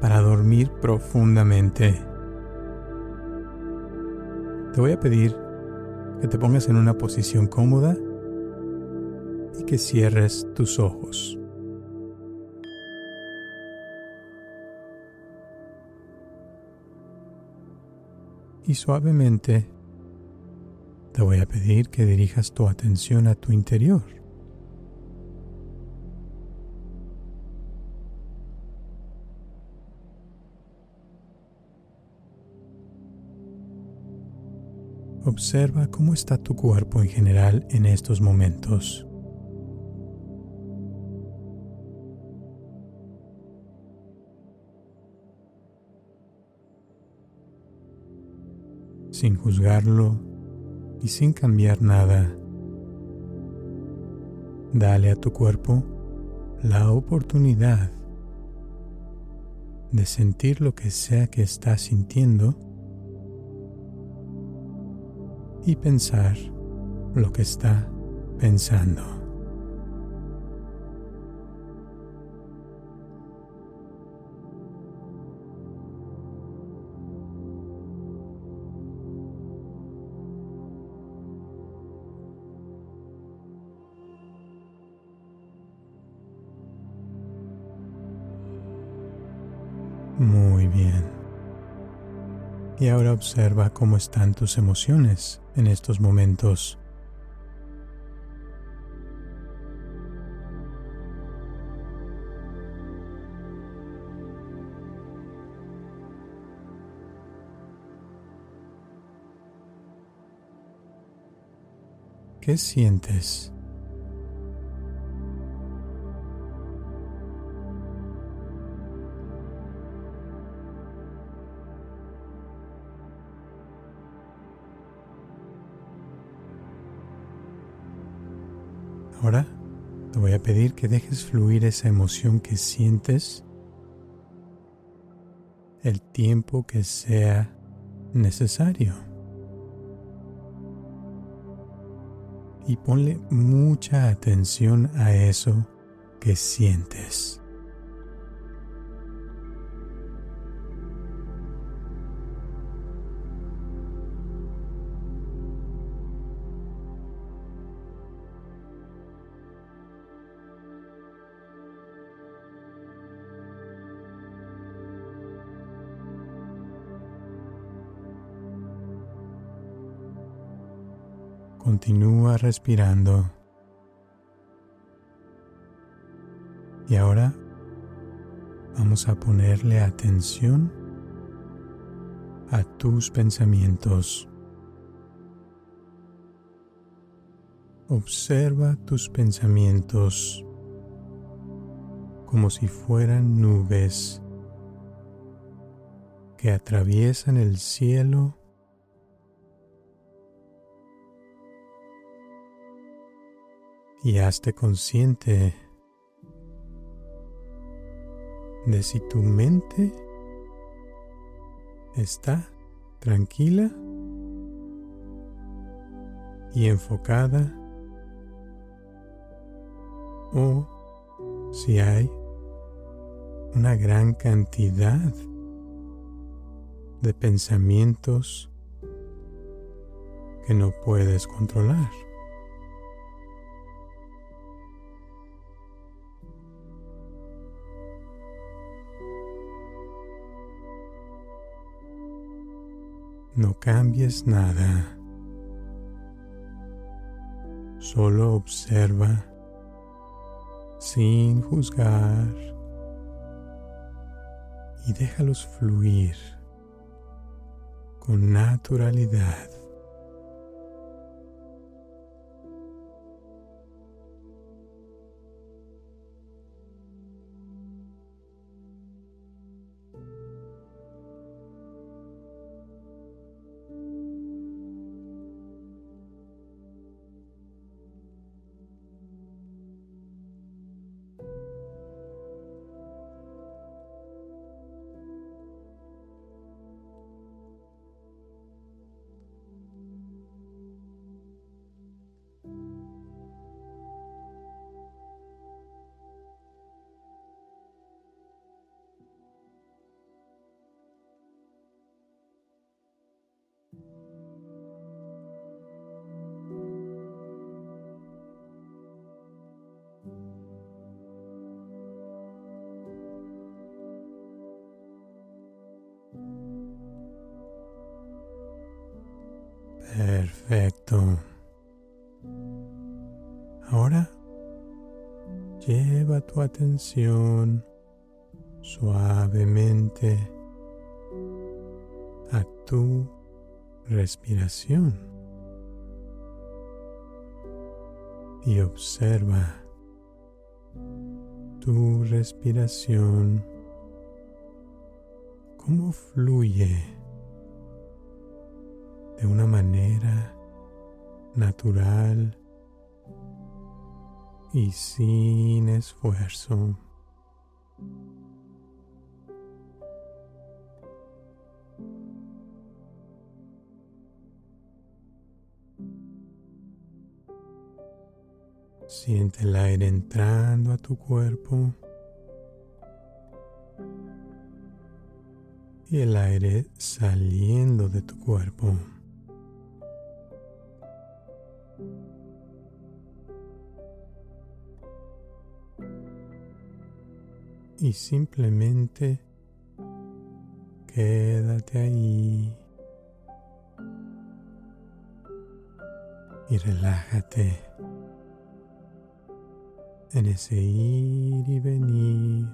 para dormir profundamente. Te voy a pedir que te pongas en una posición cómoda y que cierres tus ojos. Y suavemente te voy a pedir que dirijas tu atención a tu interior. Observa cómo está tu cuerpo en general en estos momentos. Sin juzgarlo y sin cambiar nada, dale a tu cuerpo la oportunidad de sentir lo que sea que estás sintiendo y pensar lo que está pensando. Muy bien. Y ahora observa cómo están tus emociones en estos momentos. ¿Qué sientes? Ahora te voy a pedir que dejes fluir esa emoción que sientes el tiempo que sea necesario. Y ponle mucha atención a eso que sientes. Continúa respirando. Y ahora vamos a ponerle atención a tus pensamientos. Observa tus pensamientos como si fueran nubes que atraviesan el cielo y hazte consciente de si tu mente está tranquila y enfocada o si hay una gran cantidad de pensamientos que no puedes controlar. No cambies nada. Solo observa sin juzgar y déjalos fluir con naturalidad. Perfecto. Ahora lleva tu atención suavemente a tu respiración y observa tu respiración, cómo fluye de una manera natural y sin esfuerzo. Siente el aire entrando a tu cuerpo y el aire saliendo de tu cuerpo. Y simplemente quédate ahí y relájate en ese ir y venir,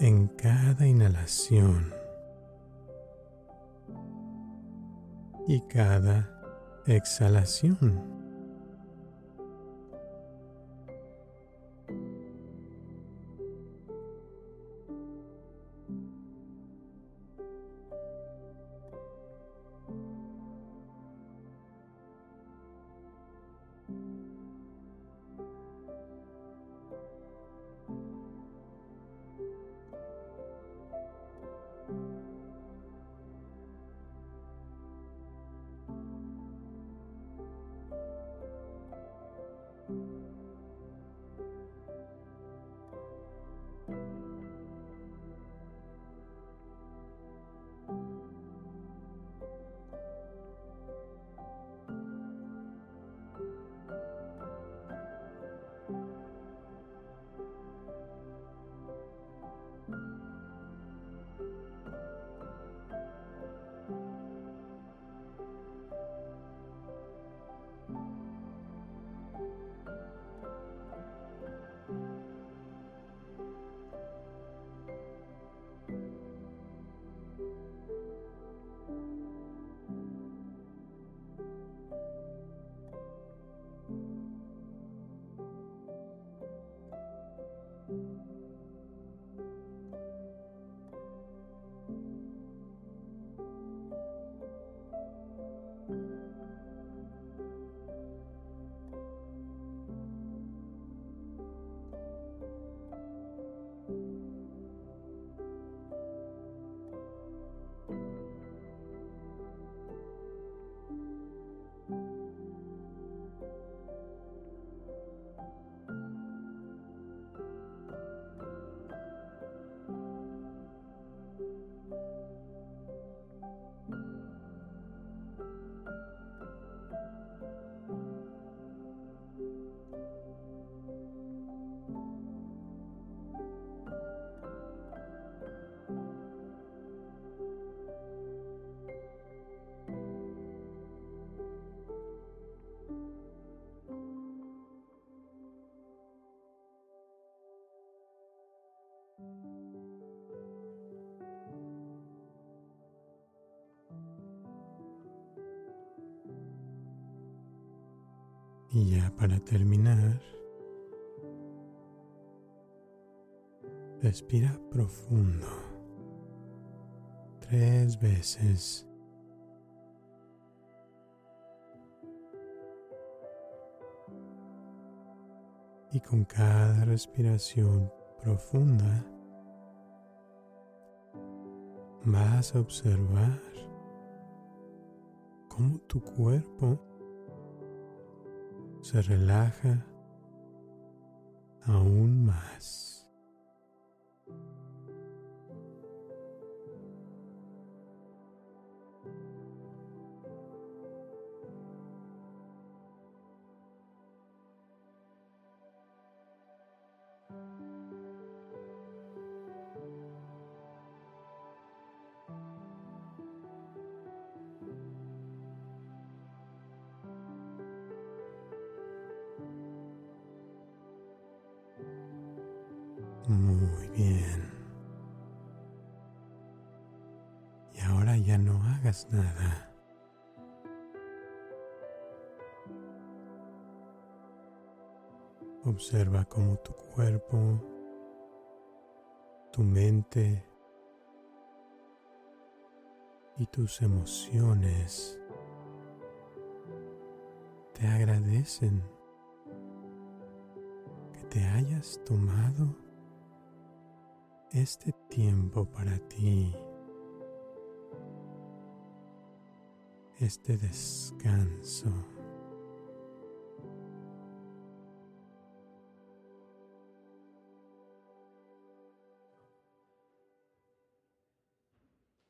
en cada inhalación y cada exhalación. Y ya para terminar, respira profundo tres veces. Y con cada respiración profunda vas a observar cómo tu cuerpo se relaja aún más. Muy bien. Y ahora ya no hagas nada. Observa cómo tu cuerpo, tu mente y tus emociones te agradecen que te hayas tomado este tiempo para ti, este descanso.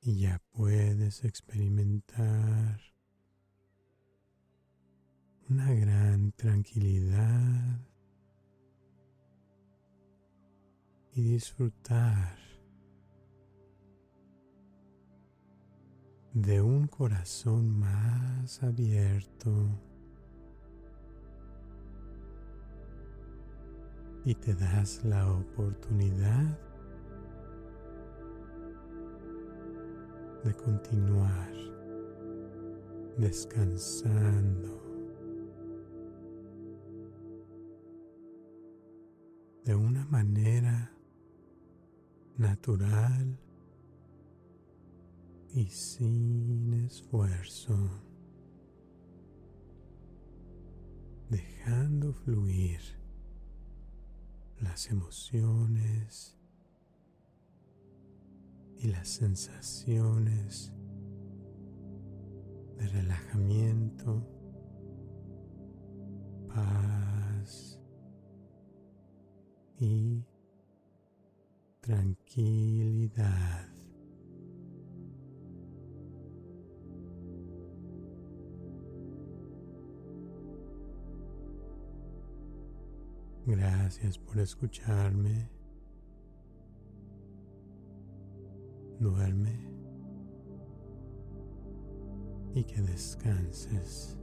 Y ya puedes experimentar una gran tranquilidad y disfrutar de un corazón más abierto y te das la oportunidad de continuar descansando de una manera natural y sin esfuerzo, dejando fluir las emociones y las sensaciones de relajamiento, paz y tranquilidad. Gracias por escucharme. Duerme y que descanses.